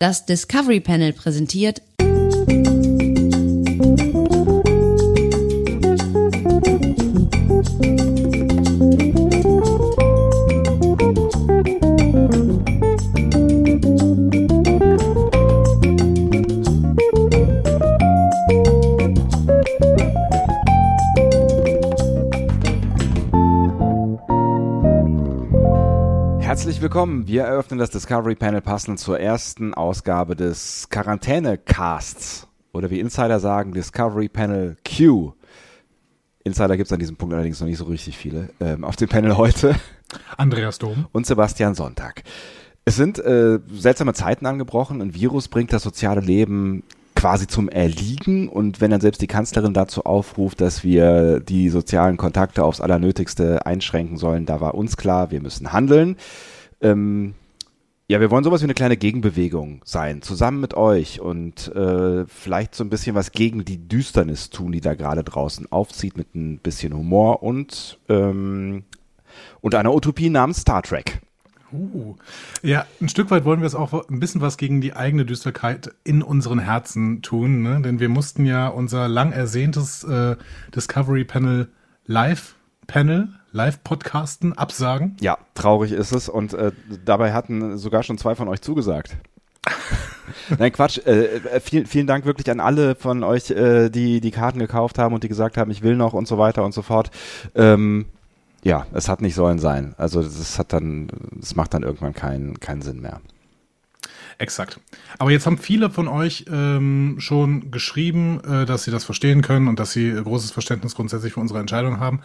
Das Discovery Panel präsentiert willkommen. Wir eröffnen das Discovery Panel passend zur ersten Ausgabe des Quarantäne-Casts. Oder wie Insider sagen, Discovery Panel Q. Insider gibt es an diesem Punkt allerdings noch nicht so richtig viele. Ähm, auf dem Panel heute Andreas Dom. und Sebastian Sonntag. Es sind äh, seltsame Zeiten angebrochen. Ein Virus bringt das soziale Leben quasi zum Erliegen. Und wenn dann selbst die Kanzlerin dazu aufruft, dass wir die sozialen Kontakte aufs Allernötigste einschränken sollen, da war uns klar, wir müssen handeln. Ähm, ja, wir wollen sowas wie eine kleine Gegenbewegung sein, zusammen mit euch und äh, vielleicht so ein bisschen was gegen die Düsternis tun, die da gerade draußen aufzieht, mit ein bisschen Humor und, ähm, und einer Utopie namens Star Trek. Uh. Ja, ein Stück weit wollen wir es auch ein bisschen was gegen die eigene Düsterkeit in unseren Herzen tun, ne? denn wir mussten ja unser lang ersehntes äh, Discovery Panel Live Panel, Live Podcasten absagen. Ja, traurig ist es und äh, dabei hatten sogar schon zwei von euch zugesagt. Nein, Quatsch. Äh, äh, vielen, vielen Dank wirklich an alle von euch, äh, die die Karten gekauft haben und die gesagt haben, ich will noch und so weiter und so fort. Ähm, ja, es hat nicht sollen sein. Also das hat dann, das macht dann irgendwann keinen keinen Sinn mehr. Exakt. Aber jetzt haben viele von euch ähm, schon geschrieben, äh, dass sie das verstehen können und dass sie äh, großes Verständnis grundsätzlich für unsere Entscheidung haben.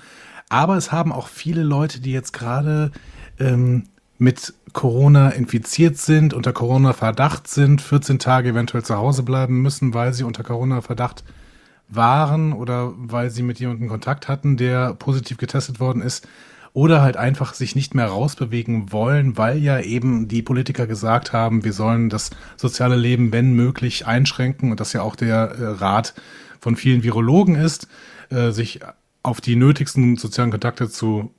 Aber es haben auch viele Leute, die jetzt gerade ähm, mit Corona infiziert sind, unter Corona-Verdacht sind, 14 Tage eventuell zu Hause bleiben müssen, weil sie unter Corona-Verdacht waren oder weil sie mit jemandem Kontakt hatten, der positiv getestet worden ist. Oder halt einfach sich nicht mehr rausbewegen wollen, weil ja eben die Politiker gesagt haben, wir sollen das soziale Leben, wenn möglich, einschränken und das ja auch der äh, Rat von vielen Virologen ist, äh, sich auf die nötigsten sozialen Kontakte zu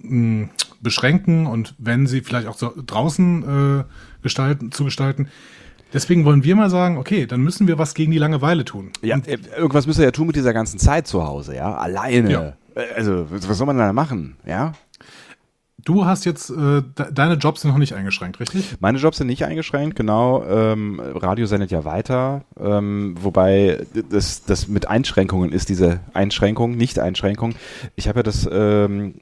mh, beschränken und wenn sie vielleicht auch so draußen äh, gestalten, zu gestalten. Deswegen wollen wir mal sagen, okay, dann müssen wir was gegen die Langeweile tun. Ja, Und äh, irgendwas müsst ihr ja tun mit dieser ganzen Zeit zu Hause, ja? Alleine. Ja. Äh, Also, was soll man da machen, ja? Du hast jetzt, äh, de deine Jobs sind noch nicht eingeschränkt, richtig? Meine Jobs sind nicht eingeschränkt, genau. Ähm, Radio sendet ja weiter, ähm, wobei das, das mit Einschränkungen ist, diese Einschränkung, Nicht-Einschränkung. Ich habe ja das ähm,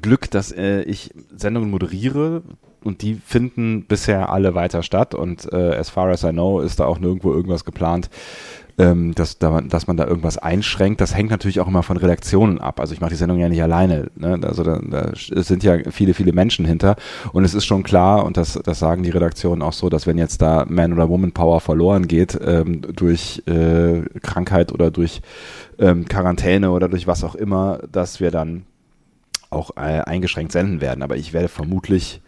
Glück, dass äh, ich Sendungen moderiere und die finden bisher alle weiter statt und äh, as far as I know ist da auch nirgendwo irgendwas geplant, ähm, dass, da, dass man da irgendwas einschränkt. Das hängt natürlich auch immer von Redaktionen ab. Also ich mache die Sendung ja nicht alleine. Ne? Also da, da sind ja viele, viele Menschen hinter. Und es ist schon klar, und das, das sagen die Redaktionen auch so, dass wenn jetzt da Man- oder Woman-Power verloren geht ähm, durch äh, Krankheit oder durch ähm, Quarantäne oder durch was auch immer, dass wir dann auch äh, eingeschränkt senden werden. Aber ich werde vermutlich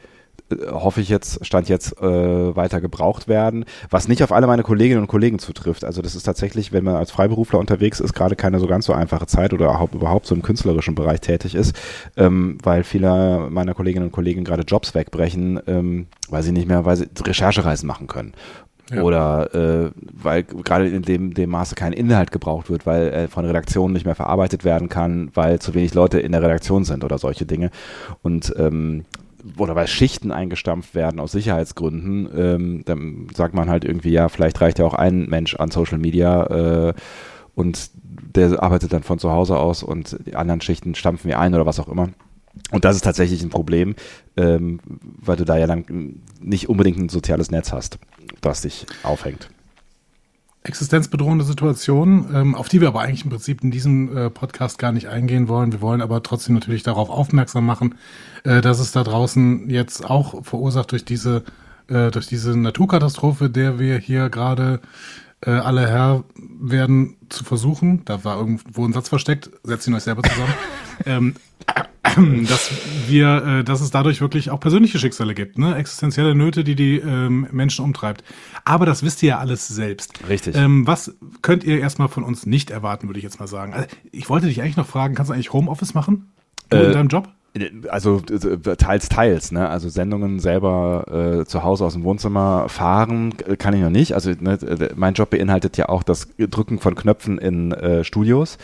hoffe ich jetzt, stand jetzt äh, weiter gebraucht werden, was nicht auf alle meine Kolleginnen und Kollegen zutrifft. Also das ist tatsächlich, wenn man als Freiberufler unterwegs ist, gerade keine so ganz so einfache Zeit oder überhaupt so im künstlerischen Bereich tätig ist, ähm, weil viele meiner Kolleginnen und Kollegen gerade Jobs wegbrechen, ähm, weil sie nicht mehr, weil sie Recherchereisen machen können. Ja. Oder äh, weil gerade in dem, dem Maße kein Inhalt gebraucht wird, weil er von Redaktionen nicht mehr verarbeitet werden kann, weil zu wenig Leute in der Redaktion sind oder solche Dinge. Und ähm, oder weil Schichten eingestampft werden aus Sicherheitsgründen, ähm, dann sagt man halt irgendwie, ja, vielleicht reicht ja auch ein Mensch an Social Media äh, und der arbeitet dann von zu Hause aus und die anderen Schichten stampfen wir ein oder was auch immer. Und das ist tatsächlich ein Problem, ähm, weil du da ja dann nicht unbedingt ein soziales Netz hast, das dich aufhängt. Existenzbedrohende Situation, ähm, auf die wir aber eigentlich im Prinzip in diesem äh, Podcast gar nicht eingehen wollen. Wir wollen aber trotzdem natürlich darauf aufmerksam machen, äh, dass es da draußen jetzt auch verursacht durch diese, äh, durch diese Naturkatastrophe, der wir hier gerade äh, alle Herr werden zu versuchen. Da war irgendwo ein Satz versteckt, setzt ihn euch selber zusammen. ähm, dass wir, äh, dass es dadurch wirklich auch persönliche Schicksale gibt, ne? existenzielle Nöte, die die ähm, Menschen umtreibt. Aber das wisst ihr ja alles selbst. Richtig. Ähm, was könnt ihr erstmal von uns nicht erwarten, würde ich jetzt mal sagen. Also, ich wollte dich eigentlich noch fragen, kannst du eigentlich Homeoffice machen? Du Äh, in deinem Job? Also teils, teils. Ne? Also Sendungen selber äh, zu Hause aus dem Wohnzimmer fahren kann ich noch nicht. Also ne, mein Job beinhaltet ja auch das Drücken von Knöpfen in äh, Studios.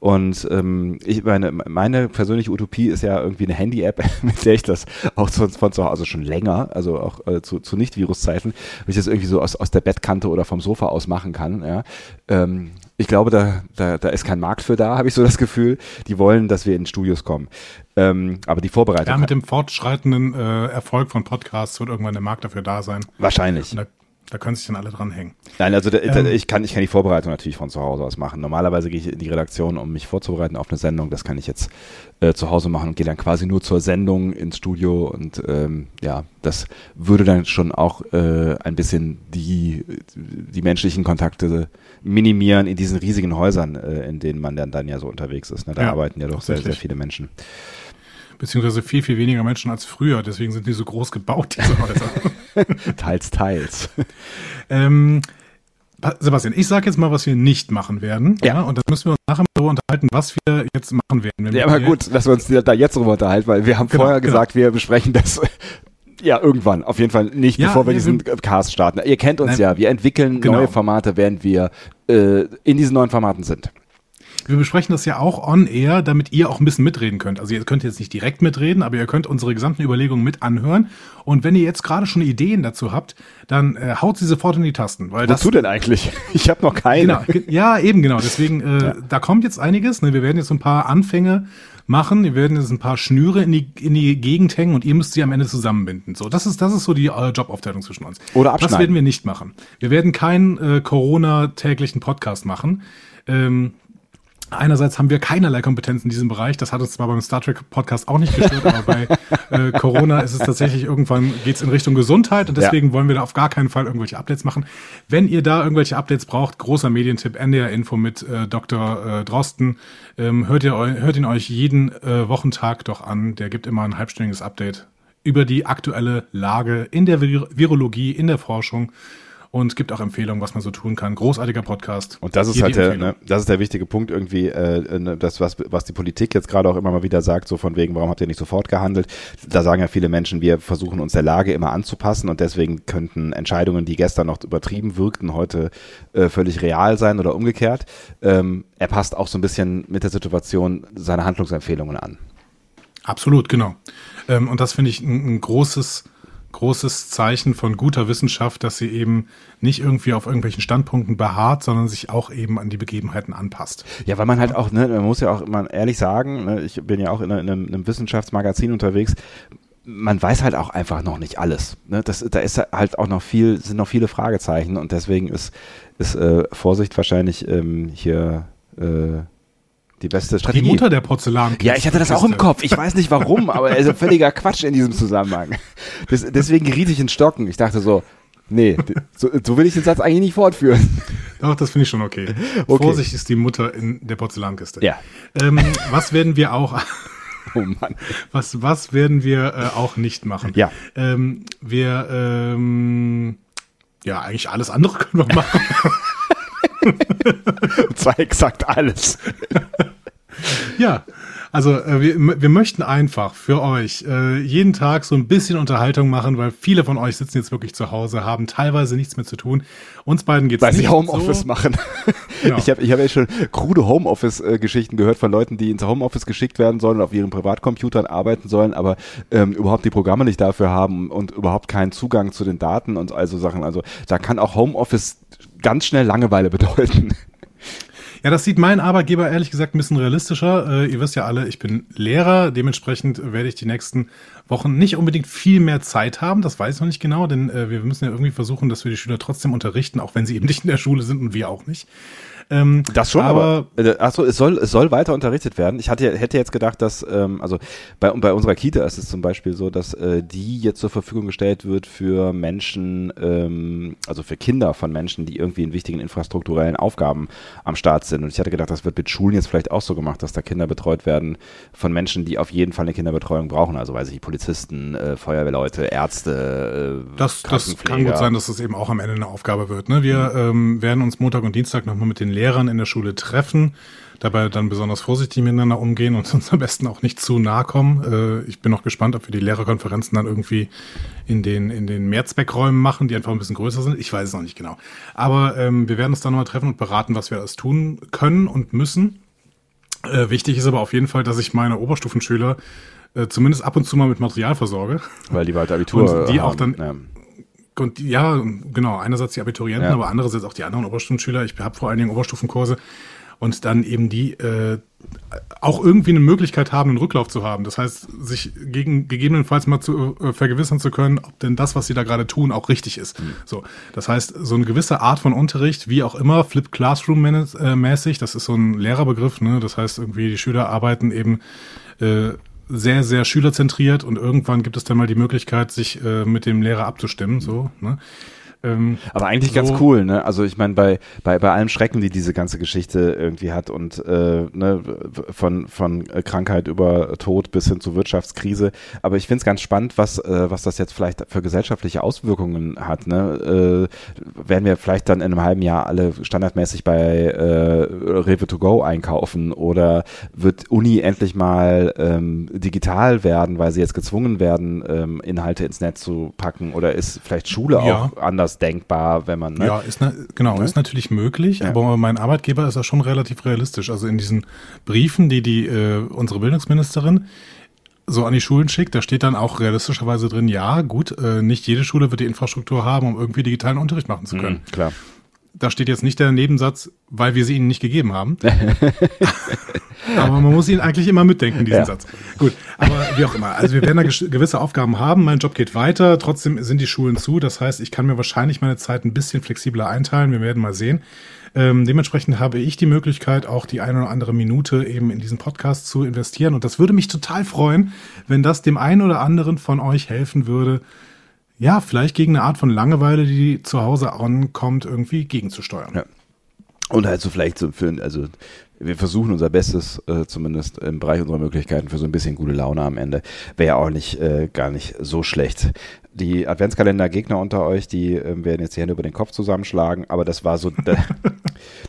Und ähm, ich meine, meine persönliche Utopie ist ja irgendwie eine Handy-App, mit der ich das auch von, von zu Hause schon länger, also auch äh, zu, zu Nicht-Virus-Zeiten, wenn ich das irgendwie so aus, aus der Bettkante oder vom Sofa aus machen kann. Ja. Ähm, ich glaube, da, da, da ist kein Markt für da, habe ich so das Gefühl. Die wollen, dass wir in Studios kommen. Ähm, aber die Vorbereitung. Ja, mit dem fortschreitenden äh, Erfolg von Podcasts wird irgendwann der Markt dafür da sein. Wahrscheinlich. Da, da, können sich dann alle dran hängen. Nein, also ähm, ich, kann, ich kann die Vorbereitung natürlich von zu Hause aus machen. Normalerweise gehe ich in die Redaktion, um mich vorzubereiten auf eine Sendung. Das kann ich jetzt äh, zu Hause machen und gehe dann quasi nur zur Sendung ins Studio. Und ähm, ja, das würde dann schon auch äh, ein bisschen die, die menschlichen Kontakte minimieren in diesen riesigen Häusern, äh, in denen man dann, dann ja so unterwegs ist. Ne? Da ja, arbeiten ja doch sehr, sehr viele Menschen. Beziehungsweise viel, viel weniger Menschen als früher. Deswegen sind die so groß gebaut, diese Häuser. teils, teils. ähm, Sebastian, ich sage jetzt mal, was wir nicht machen werden. Ja. ja und dann müssen wir uns nachher mal darüber unterhalten, was wir jetzt machen werden. ja, aber gut, lass uns da jetzt drüber unterhalten, weil wir haben genau, vorher genau. gesagt, wir besprechen das ja, irgendwann. Auf jeden Fall nicht, ja, bevor wir diesen wir, Cast starten. Ihr kennt uns nein, ja. Wir entwickeln genau. neue Formate, während wir äh, in diesen neuen Formaten sind. Wir besprechen das ja auch on air, damit ihr auch ein bisschen mitreden könnt. Also ihr könnt jetzt nicht direkt mitreden, aber ihr könnt unsere gesamten Überlegungen mit anhören. Und wenn ihr jetzt gerade schon Ideen dazu habt, dann äh, haut sie sofort in die Tasten. Weil Wozu das, denn eigentlich? Ich habe noch keine. Genau, ja, eben genau. Deswegen, äh, ja. da kommt jetzt einiges. Ne? Wir werden jetzt ein paar Anfänge machen. Wir werden jetzt ein paar Schnüre in die, in die Gegend hängen und ihr müsst sie am Ende zusammenbinden. So, das ist, das ist so die äh, Jobaufteilung zwischen uns. Oder abschneiden. Das werden wir nicht machen. Wir werden keinen äh, Corona-täglichen Podcast machen. Ähm, Einerseits haben wir keinerlei Kompetenz in diesem Bereich. Das hat uns zwar beim Star Trek Podcast auch nicht gestört, aber bei äh, Corona ist es tatsächlich irgendwann geht's in Richtung Gesundheit und deswegen ja. wollen wir da auf gar keinen Fall irgendwelche Updates machen. Wenn ihr da irgendwelche Updates braucht, großer Medientipp, NDR Info mit äh, Dr. Äh, Drosten. Ähm, hört, ihr, hört ihn euch jeden äh, Wochentag doch an. Der gibt immer ein halbstündiges Update über die aktuelle Lage in der Vir Virologie, in der Forschung und gibt auch Empfehlungen, was man so tun kann. Großartiger Podcast. Und das ist Hier halt der, ne, das ist der wichtige Punkt irgendwie, äh, ne, das was was die Politik jetzt gerade auch immer mal wieder sagt, so von wegen, warum habt ihr nicht sofort gehandelt? Da sagen ja viele Menschen, wir versuchen uns der Lage immer anzupassen und deswegen könnten Entscheidungen, die gestern noch übertrieben wirkten, heute äh, völlig real sein oder umgekehrt. Ähm, er passt auch so ein bisschen mit der Situation seine Handlungsempfehlungen an. Absolut, genau. Ähm, und das finde ich ein, ein großes großes Zeichen von guter Wissenschaft, dass sie eben nicht irgendwie auf irgendwelchen Standpunkten beharrt, sondern sich auch eben an die Begebenheiten anpasst. Ja, weil man halt auch, ne, man muss ja auch immer ehrlich sagen, ne, ich bin ja auch in, einem, in einem Wissenschaftsmagazin unterwegs, man weiß halt auch einfach noch nicht alles. Ne? Das, da ist halt auch noch viel, sind noch viele Fragezeichen und deswegen ist, ist äh, Vorsicht wahrscheinlich ähm, hier äh, die beste Strategie. Die Mutter der Porzellan. Ja, ich hatte das auch im Kopf. Ich weiß nicht warum, aber ist völliger Quatsch in diesem Zusammenhang. Das, deswegen geriet ich in Stocken. Ich dachte so, nee, so, so will ich den Satz eigentlich nicht fortführen. Doch, das finde ich schon okay. okay. Vorsicht ist die Mutter in der Porzellankiste. Ja. Ähm, was werden wir auch Oh Mann. Was, was werden wir äh, auch nicht machen? Ja. Ähm, wir, ähm, ja, eigentlich alles andere können wir machen. Und zwar exakt alles. ja, also äh, wir, wir möchten einfach für euch äh, jeden Tag so ein bisschen Unterhaltung machen, weil viele von euch sitzen jetzt wirklich zu Hause, haben teilweise nichts mehr zu tun. Uns beiden geht's weil nicht sie Homeoffice so. machen. Genau. Ich habe ich hab ja schon krude Homeoffice-Geschichten gehört von Leuten, die ins Homeoffice geschickt werden sollen, auf ihren Privatcomputern arbeiten sollen, aber ähm, überhaupt die Programme nicht dafür haben und überhaupt keinen Zugang zu den Daten und also Sachen. Also da kann auch Homeoffice ganz schnell Langeweile bedeuten. Ja, das sieht mein Arbeitgeber ehrlich gesagt ein bisschen realistischer. Äh, ihr wisst ja alle, ich bin Lehrer, dementsprechend werde ich die nächsten Wochen nicht unbedingt viel mehr Zeit haben. Das weiß ich noch nicht genau, denn äh, wir müssen ja irgendwie versuchen, dass wir die Schüler trotzdem unterrichten, auch wenn sie eben nicht in der Schule sind und wir auch nicht. Ähm, das schon, aber, aber äh, achso, es soll, es soll weiter unterrichtet werden. Ich hatte, hätte jetzt gedacht, dass, ähm, also bei, bei unserer Kita ist es zum Beispiel so, dass äh, die jetzt zur Verfügung gestellt wird für Menschen, ähm, also für Kinder von Menschen, die irgendwie in wichtigen infrastrukturellen Aufgaben am Start sind. Und ich hatte gedacht, das wird mit Schulen jetzt vielleicht auch so gemacht, dass da Kinder betreut werden von Menschen, die auf jeden Fall eine Kinderbetreuung brauchen. Also weiß ich, Polizisten, äh, Feuerwehrleute, Ärzte, äh, das, das kann gut sein, dass das eben auch am Ende eine Aufgabe wird. Ne? Wir mhm. ähm, werden uns Montag und Dienstag nochmal mit den Lehrern in der Schule treffen, dabei dann besonders vorsichtig miteinander umgehen und uns am besten auch nicht zu nahe kommen. Äh, ich bin noch gespannt, ob wir die Lehrerkonferenzen dann irgendwie in den, in den Mehrzweckräumen machen, die einfach ein bisschen größer sind. Ich weiß es noch nicht genau. Aber ähm, wir werden uns dann nochmal treffen und beraten, was wir alles tun können und müssen. Äh, wichtig ist aber auf jeden Fall, dass ich meine Oberstufenschüler äh, zumindest ab und zu mal mit Material versorge. Weil die bald Abitur Und die auch haben. dann- Ja. Und ja, genau, einerseits die Abiturienten, Ja. aber andererseits auch die anderen Oberstufenschüler. Ich habe vor allen Dingen Oberstufenkurse und dann eben die äh, auch irgendwie eine Möglichkeit haben, einen Rücklauf zu haben. Das heißt, sich gegen, gegebenenfalls mal zu äh, vergewissern zu können, ob denn das, was sie da gerade tun, auch richtig ist. So, das heißt, so eine gewisse Art von Unterricht, wie auch immer, Flip Classroom äh, mäßig, das ist so ein Lehrerbegriff, ne? Das heißt, irgendwie die Schüler arbeiten eben äh, sehr, sehr schülerzentriert und irgendwann gibt es dann mal die Möglichkeit, sich äh, mit dem Lehrer abzustimmen. So, ne? Ähm, Aber eigentlich So- ganz cool, ne? Also ich meine, bei, bei, bei allem Schrecken, die diese ganze Geschichte irgendwie hat und äh, ne, von, von Krankheit über Tod bis hin zu Wirtschaftskrise. Aber ich finde es ganz spannend, was, äh, was das jetzt vielleicht für gesellschaftliche Auswirkungen hat. Ne? Äh, werden wir vielleicht dann in einem halben Jahr alle standardmäßig bei äh, Rewe to go einkaufen oder wird Uni endlich mal ähm, digital werden, weil sie jetzt gezwungen werden, ähm, Inhalte ins Netz zu packen oder ist vielleicht Schule Ja. auch anders denkbar, wenn man, ne? Ja, ist na, genau, Ne? ist natürlich möglich, Ja. aber mein Arbeitgeber ist da schon relativ realistisch. Also in diesen Briefen, die die äh, unsere Bildungsministerin so an die Schulen schickt, da steht dann auch realistischerweise drin, ja, gut, äh, nicht jede Schule wird die Infrastruktur haben, um irgendwie digitalen Unterricht machen zu können. Mhm, klar. Da steht jetzt nicht der Nebensatz, weil wir sie ihnen nicht gegeben haben. aber man muss ihn eigentlich immer mitdenken, diesen Ja. Satz. Gut, aber wie auch immer. Also wir werden da gewisse Aufgaben haben. Mein Job geht weiter. Trotzdem sind die Schulen zu. Das heißt, ich kann mir wahrscheinlich meine Zeit ein bisschen flexibler einteilen. Wir werden mal sehen. Ähm, dementsprechend habe ich die Möglichkeit, auch die eine oder andere Minute eben in diesen Podcast zu investieren. Und das würde mich total freuen, wenn das dem einen oder anderen von euch helfen würde, ja, vielleicht gegen eine Art von Langeweile, die zu Hause ankommt, irgendwie gegenzusteuern. Ja. Und halt so vielleicht so für, also wir versuchen unser Bestes, äh, zumindest im Bereich unserer Möglichkeiten, für so ein bisschen gute Laune am Ende. Wäre ja auch nicht, äh, gar nicht so schlecht. Die Adventskalender-Gegner unter euch, die ähm, werden jetzt die Hände über den Kopf zusammenschlagen, aber das war so,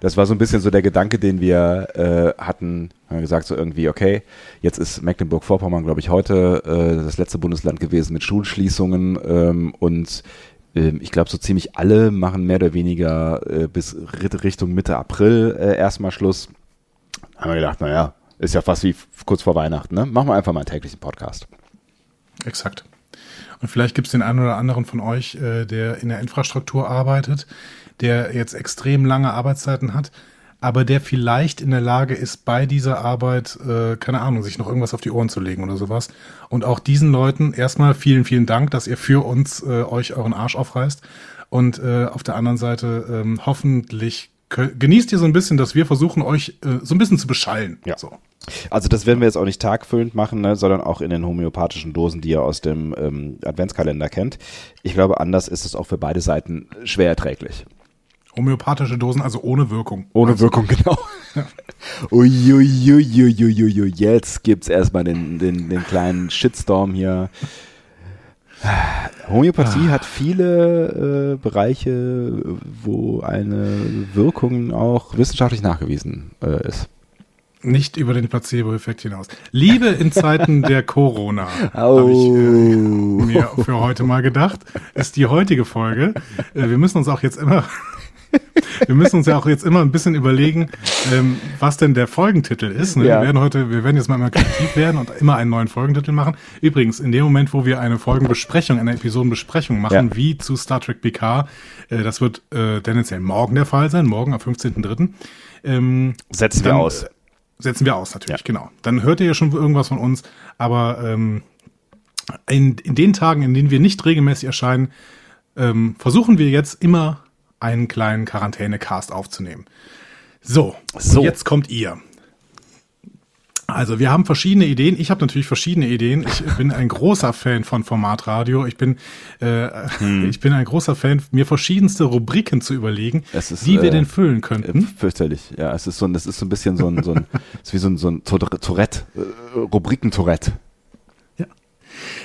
das war so ein bisschen so der Gedanke, den wir äh, hatten, haben wir gesagt so irgendwie, okay, jetzt ist Mecklenburg-Vorpommern, glaube ich, heute äh, das letzte Bundesland gewesen mit Schulschließungen ähm, und ähm, ich glaube, so ziemlich alle machen mehr oder weniger äh, bis Ri- Richtung Mitte April äh, erstmal Schluss. Haben wir gedacht, naja, ist ja fast wie kurz vor Weihnachten, ne? Machen wir einfach mal einen täglichen Podcast. Exakt. Und vielleicht gibt es den einen oder anderen von euch, äh, der in der Infrastruktur arbeitet, der jetzt extrem lange Arbeitszeiten hat, aber der vielleicht in der Lage ist, bei dieser Arbeit, äh, keine Ahnung, sich noch irgendwas auf die Ohren zu legen oder sowas. Und auch diesen Leuten erstmal vielen, vielen Dank, dass ihr für uns äh, euch euren Arsch aufreißt. Und äh, auf der anderen Seite ähm, hoffentlich genießt ihr so ein bisschen, dass wir versuchen, euch äh, so ein bisschen zu beschallen. Ja. So. Also das werden wir jetzt auch nicht tagfüllend machen, ne, sondern auch in den homöopathischen Dosen, die ihr aus dem ähm, Adventskalender kennt. Ich glaube, anders ist es auch für beide Seiten schwer erträglich. Homöopathische Dosen, also ohne Wirkung. Ohne Wirkung, genau. Uiuiuiuiuiui, jetzt gibt's erstmal den, den, den kleinen Shitstorm hier. Homöopathie hat viele äh, Bereiche, wo eine Wirkung auch wissenschaftlich nachgewiesen äh, ist. Nicht über den Placebo-Effekt hinaus. Liebe in Zeiten der Corona, Au. habe ich äh, mir für heute mal gedacht, ist die heutige Folge. Äh, wir müssen uns auch jetzt immer, wir müssen uns ja auch jetzt immer ein bisschen überlegen, ähm, was denn der Folgentitel ist. Ne? Ja. Wir werden heute, wir werden jetzt mal immer kreativ werden und immer einen neuen Folgentitel machen. Übrigens, in dem Moment, wo wir eine Folgenbesprechung, eine Episodenbesprechung machen, Ja. wie zu Star Trek PK, äh, das wird äh, tendenziell morgen der Fall sein, morgen am 15.3. Ähm, Setzen wir dann, aus. äh, Setzen wir aus, natürlich, Ja. genau. Dann hört ihr ja schon irgendwas von uns, aber ähm, in, in den Tagen, in denen wir nicht regelmäßig erscheinen, ähm, versuchen wir jetzt immer einen kleinen Quarantäne-Cast aufzunehmen. So, So. Jetzt kommt ihr. Also wir haben verschiedene Ideen. Ich habe natürlich verschiedene Ideen. Ich bin ein großer Fan von Formatradio. Ich bin, äh, Hm. ich bin ein großer Fan, mir verschiedenste Rubriken zu überlegen, Es ist, die wir äh, denn füllen Äh, könnten. Fürchterlich. Ja, es ist so ein, es ist so ein bisschen so ein, so ein, es ist wie so ein, so ein Tour- Tourette, äh, Rubriken-Tourette.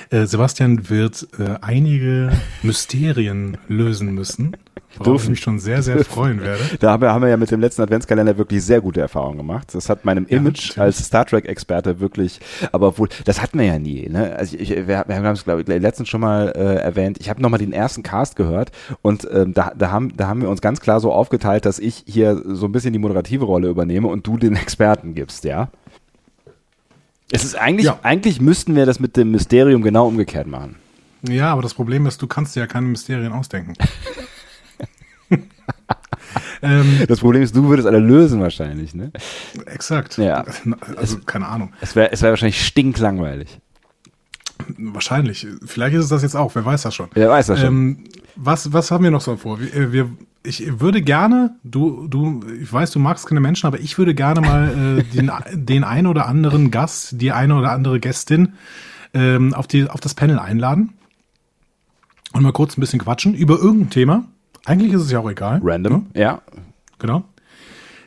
Äh, Sebastian wird äh, einige Mysterien lösen müssen, worauf ich mich schon sehr, sehr freuen werde. Da haben wir, haben wir ja mit dem letzten Adventskalender wirklich sehr gute Erfahrungen gemacht. Das hat meinem Ja, Image natürlich. als Star Trek-Experte wirklich, aber obwohl, das hatten wir ja nie. Ne? Also ich, ich, wir, wir haben es, glaube ich, letztens schon mal äh, erwähnt. Ich habe nochmal den ersten Cast gehört und ähm, da, da, haben, da haben wir uns ganz klar so aufgeteilt, dass ich hier so ein bisschen die moderative Rolle übernehme und du den Experten gibst, ja? Es ist eigentlich, Ja. eigentlich müssten wir das mit dem Mysterium genau umgekehrt machen. Ja, aber das Problem ist, du kannst dir ja keine Mysterien ausdenken. ähm, Das Problem ist, du würdest alle lösen wahrscheinlich, ne? exakt. Ja. Also keine Ahnung. Es wäre es wär wahrscheinlich stinklangweilig. Wahrscheinlich. Vielleicht ist es das jetzt auch. Wer weiß das schon. Wer weiß das schon. Ähm, was, was haben wir noch so vor? Wir, äh, wir, ich würde gerne, du, du, ich weiß, du magst keine Menschen, aber ich würde gerne mal äh, den, den ein oder anderen Gast, die eine oder andere Gästin ähm, auf, die, auf das Panel einladen und mal kurz ein bisschen quatschen über irgendein Thema. Eigentlich ist es ja auch egal. Random, Ne? ja. Genau.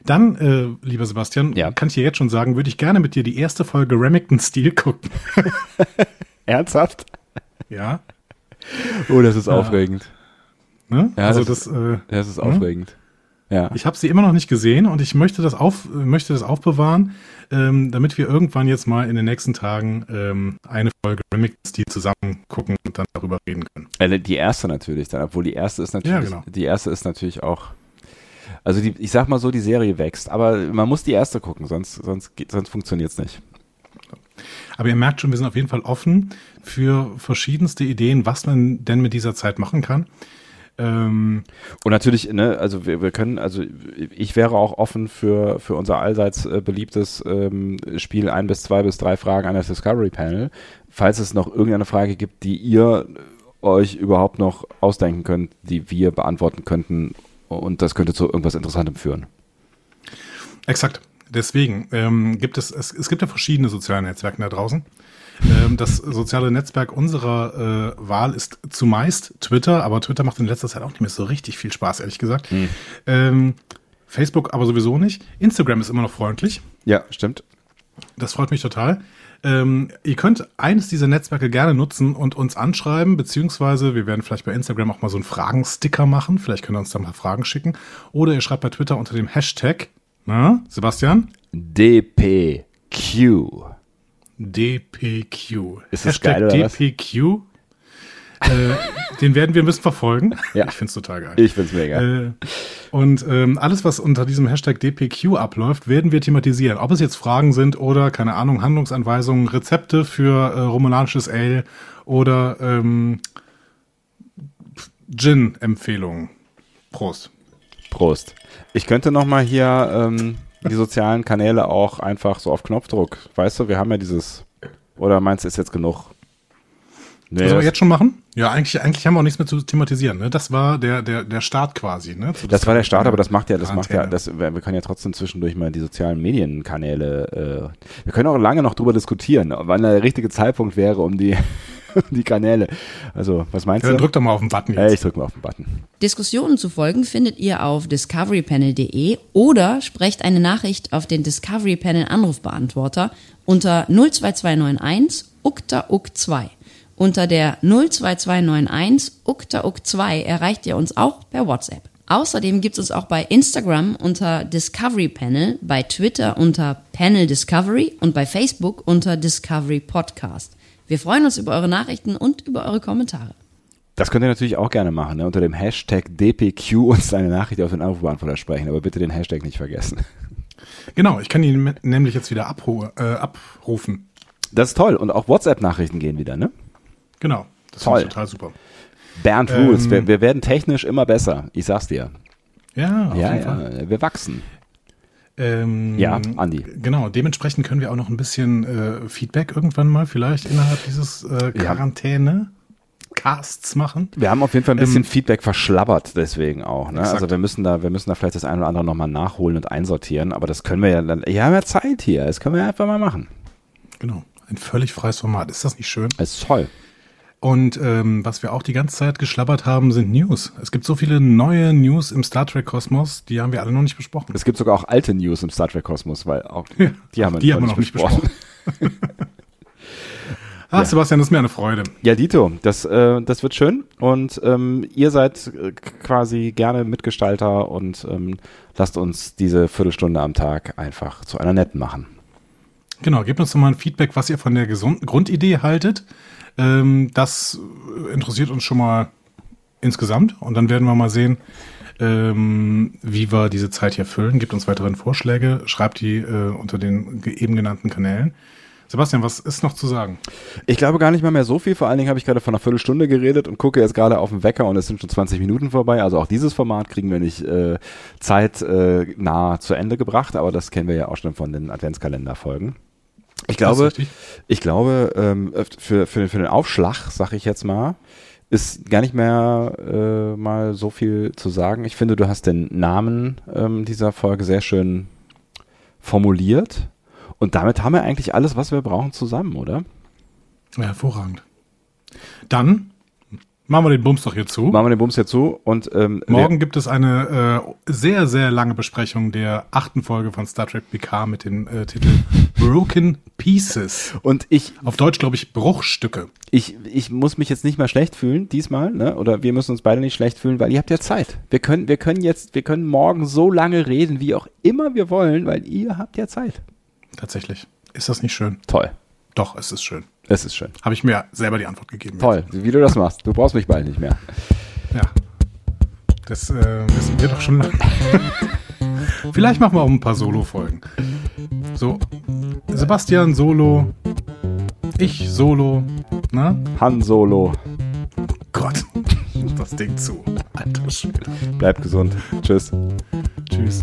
Dann, äh, lieber Sebastian, Ja. kann ich dir jetzt schon sagen, würde ich gerne mit dir die erste Folge Remington Steel gucken. Ernsthaft? ja. Oh, das ist aufregend. Ne? Ja, also das- das, äh, Das ist aufregend. Ja. Ich habe sie immer noch nicht gesehen und ich möchte das auf möchte das aufbewahren, ähm, damit wir irgendwann jetzt mal in den nächsten Tagen ähm, eine Folge Remix die zusammen gucken und dann darüber reden können. Äh, Die erste natürlich, dann, obwohl die erste ist natürlich, Ja, genau. die erste ist natürlich auch, also die, ich sag mal so, die Serie wächst, aber man muss die erste gucken, sonst, sonst, sonst funktioniert's nicht. Aber ihr merkt schon, wir sind auf jeden Fall offen für verschiedenste Ideen, was man denn mit dieser Zeit machen kann. Ähm, Und natürlich, ne, also wir, wir können, also ich wäre auch offen für, für unser allseits äh, beliebtes ähm, Spiel ein bis zwei bis drei Fragen an das Discovery Panel, falls es noch irgendeine Frage gibt, die ihr euch überhaupt noch ausdenken könnt, die wir beantworten könnten und das könnte zu irgendwas Interessantem führen. Exakt. Deswegen ähm, gibt es, es, es gibt ja verschiedene soziale Netzwerke da draußen. Ähm, das soziale Netzwerk unserer äh, Wahl ist zumeist Twitter, aber Twitter macht in letzter Zeit auch nicht mehr so richtig viel Spaß, ehrlich gesagt. Ähm, Facebook aber sowieso nicht. Instagram ist immer noch freundlich. Ja, stimmt. Das freut mich total. Ähm, ihr könnt eines dieser Netzwerke gerne nutzen und uns anschreiben, beziehungsweise wir werden vielleicht bei Instagram auch mal so einen Fragensticker machen. Vielleicht könnt ihr uns da mal Fragen schicken. Oder ihr schreibt bei Twitter unter dem Hashtag, na, Sebastian? DPQ. DPQ. Ist das geil, oder was? DPQ. äh, den werden wir ein bisschen verfolgen. Ja. Ich find's total geil. Ich find's mega. Äh, und ähm, alles, was unter diesem Hashtag DPQ abläuft, werden wir thematisieren. Ob es jetzt Fragen sind oder, keine Ahnung, Handlungsanweisungen, Rezepte für äh, romulanisches Ale oder ähm, Gin-Empfehlungen. Prost. Prost. Ich könnte noch mal hier ähm, die sozialen Kanäle auch einfach so auf Knopfdruck. Weißt du, wir haben ja dieses. Oder meinst du, ist jetzt genug? Nee, Sollen wir das, jetzt schon machen? Ja, eigentlich, eigentlich haben wir auch nichts mehr zu thematisieren. Ne? Das war der, der, der Start quasi. Ne? Zu das war der Start, aber das macht ja, das macht ja, das, wir wir können ja trotzdem zwischendurch mal die sozialen Medienkanäle. Äh, wir können auch lange noch drüber diskutieren, wann der richtige Zeitpunkt wäre, um die, die Kanäle. Also, was meinst Ja, dann du? drück doch mal auf den Button Ja, jetzt. ich drück mal auf den Button. Diskussionen zu folgen findet ihr auf discoverypanel.de oder sprecht eine Nachricht auf den Discovery Panel Anrufbeantworter unter 02291 ukta uk 2 Unter der 02291 ukta uk 2 erreicht ihr uns auch per WhatsApp. Außerdem gibt es uns auch bei Instagram unter Discovery Panel, bei Twitter unter Panel Discovery und bei Facebook unter Discovery Podcast. Wir freuen uns über eure Nachrichten und über eure Kommentare. Das könnt ihr natürlich auch gerne machen, ne? unter dem Hashtag DPQ uns eine Nachricht auf den Anrufbeantworter sprechen, aber bitte den Hashtag nicht vergessen. Genau, ich kann ihn nämlich jetzt wieder abru äh, abrufen. Das ist toll. Und auch WhatsApp-Nachrichten gehen wieder, ne? Genau. Das Toll. finde ich total super. Bernd Ähm, Rules, wir, wir werden technisch immer besser. Ich sag's dir. Ja, auf ja, jeden Fall. ja, wir wachsen. Ähm, Ja, Andi. Genau, dementsprechend können wir auch noch ein bisschen äh, Feedback irgendwann mal vielleicht innerhalb dieses äh, Ja. Quarantäne Casts machen. Wir haben auf jeden Fall ein bisschen Ähm, Feedback verschlabbert, deswegen auch. Ne? Also wir müssen da, wir müssen da vielleicht das eine oder andere nochmal nachholen und einsortieren, aber das können wir ja dann. Wir haben ja Zeit hier, das können wir einfach mal machen. Genau, ein völlig freies Format. Ist das nicht schön? Das ist toll. Und ähm, was wir auch die ganze Zeit geschlabbert haben, sind News. Es gibt so viele neue News im Star Trek Kosmos, die haben wir alle noch nicht besprochen. Es gibt sogar auch alte News im Star Trek Kosmos, weil auch die haben wir, die haben wir noch nicht Ah, ja. Sebastian, das ist mir eine Freude. Ja, Dito, das, äh, das wird schön und ähm, ihr seid äh, quasi gerne Mitgestalter und ähm, lasst uns diese Viertelstunde am Tag einfach zu einer netten machen. Genau, gebt uns doch mal ein Feedback, was ihr von der gesunden Grundidee haltet. Ähm, das interessiert uns schon mal insgesamt und dann werden wir mal sehen, ähm, wie wir diese Zeit hier füllen. Gebt uns weiteren Vorschläge, schreibt die äh, unter den eben genannten Kanälen. Sebastian, was ist noch zu sagen? Ich glaube gar nicht mal mehr so viel. Vor allen Dingen habe ich gerade von einer Viertelstunde geredet und gucke jetzt gerade auf den Wecker und es sind schon 20 Minuten vorbei. Also auch dieses Format kriegen wir nicht äh, Zeit äh, zu Ende gebracht, aber das kennen wir ja auch schon von den Adventskalenderfolgen. Ich glaube, ich glaube, ähm, für, für, für den Aufschlag, sag ich jetzt mal, ist gar nicht mehr äh, mal so viel zu sagen. Ich finde, du hast den Namen ähm, dieser Folge sehr schön formuliert. Und damit haben wir eigentlich alles, was wir brauchen, zusammen, oder? Ja, hervorragend. Dann machen wir den Bums doch hier zu. Machen wir den Bums hier zu. Und ähm, morgen gibt es eine äh, sehr, sehr lange Besprechung der achten Folge von Star Trek PK mit dem äh, Titel Broken Pieces. Und ich. Auf Deutsch, glaube ich, Bruchstücke. Ich, ich muss mich jetzt nicht mal schlecht fühlen, diesmal, ne? Oder wir müssen uns beide nicht schlecht fühlen, weil ihr habt ja Zeit. Wir können, wir können jetzt, wir können morgen so lange reden, wie auch immer wir wollen, weil ihr habt ja Zeit. Tatsächlich. Ist das nicht schön? Toll. Doch, es ist schön. Es ist schön. Habe ich mir selber die Antwort gegeben. Toll, jetzt. wie du das machst. Du brauchst mich bald nicht mehr. Ja. Das äh, wissen wir doch schon lange. Vielleicht machen wir auch ein paar Solo-Folgen. So, Sebastian Solo, ich Solo, ne? Han Solo. Gott, das Ding zu. Alter Schwede. Bleib gesund. Tschüss. Tschüss.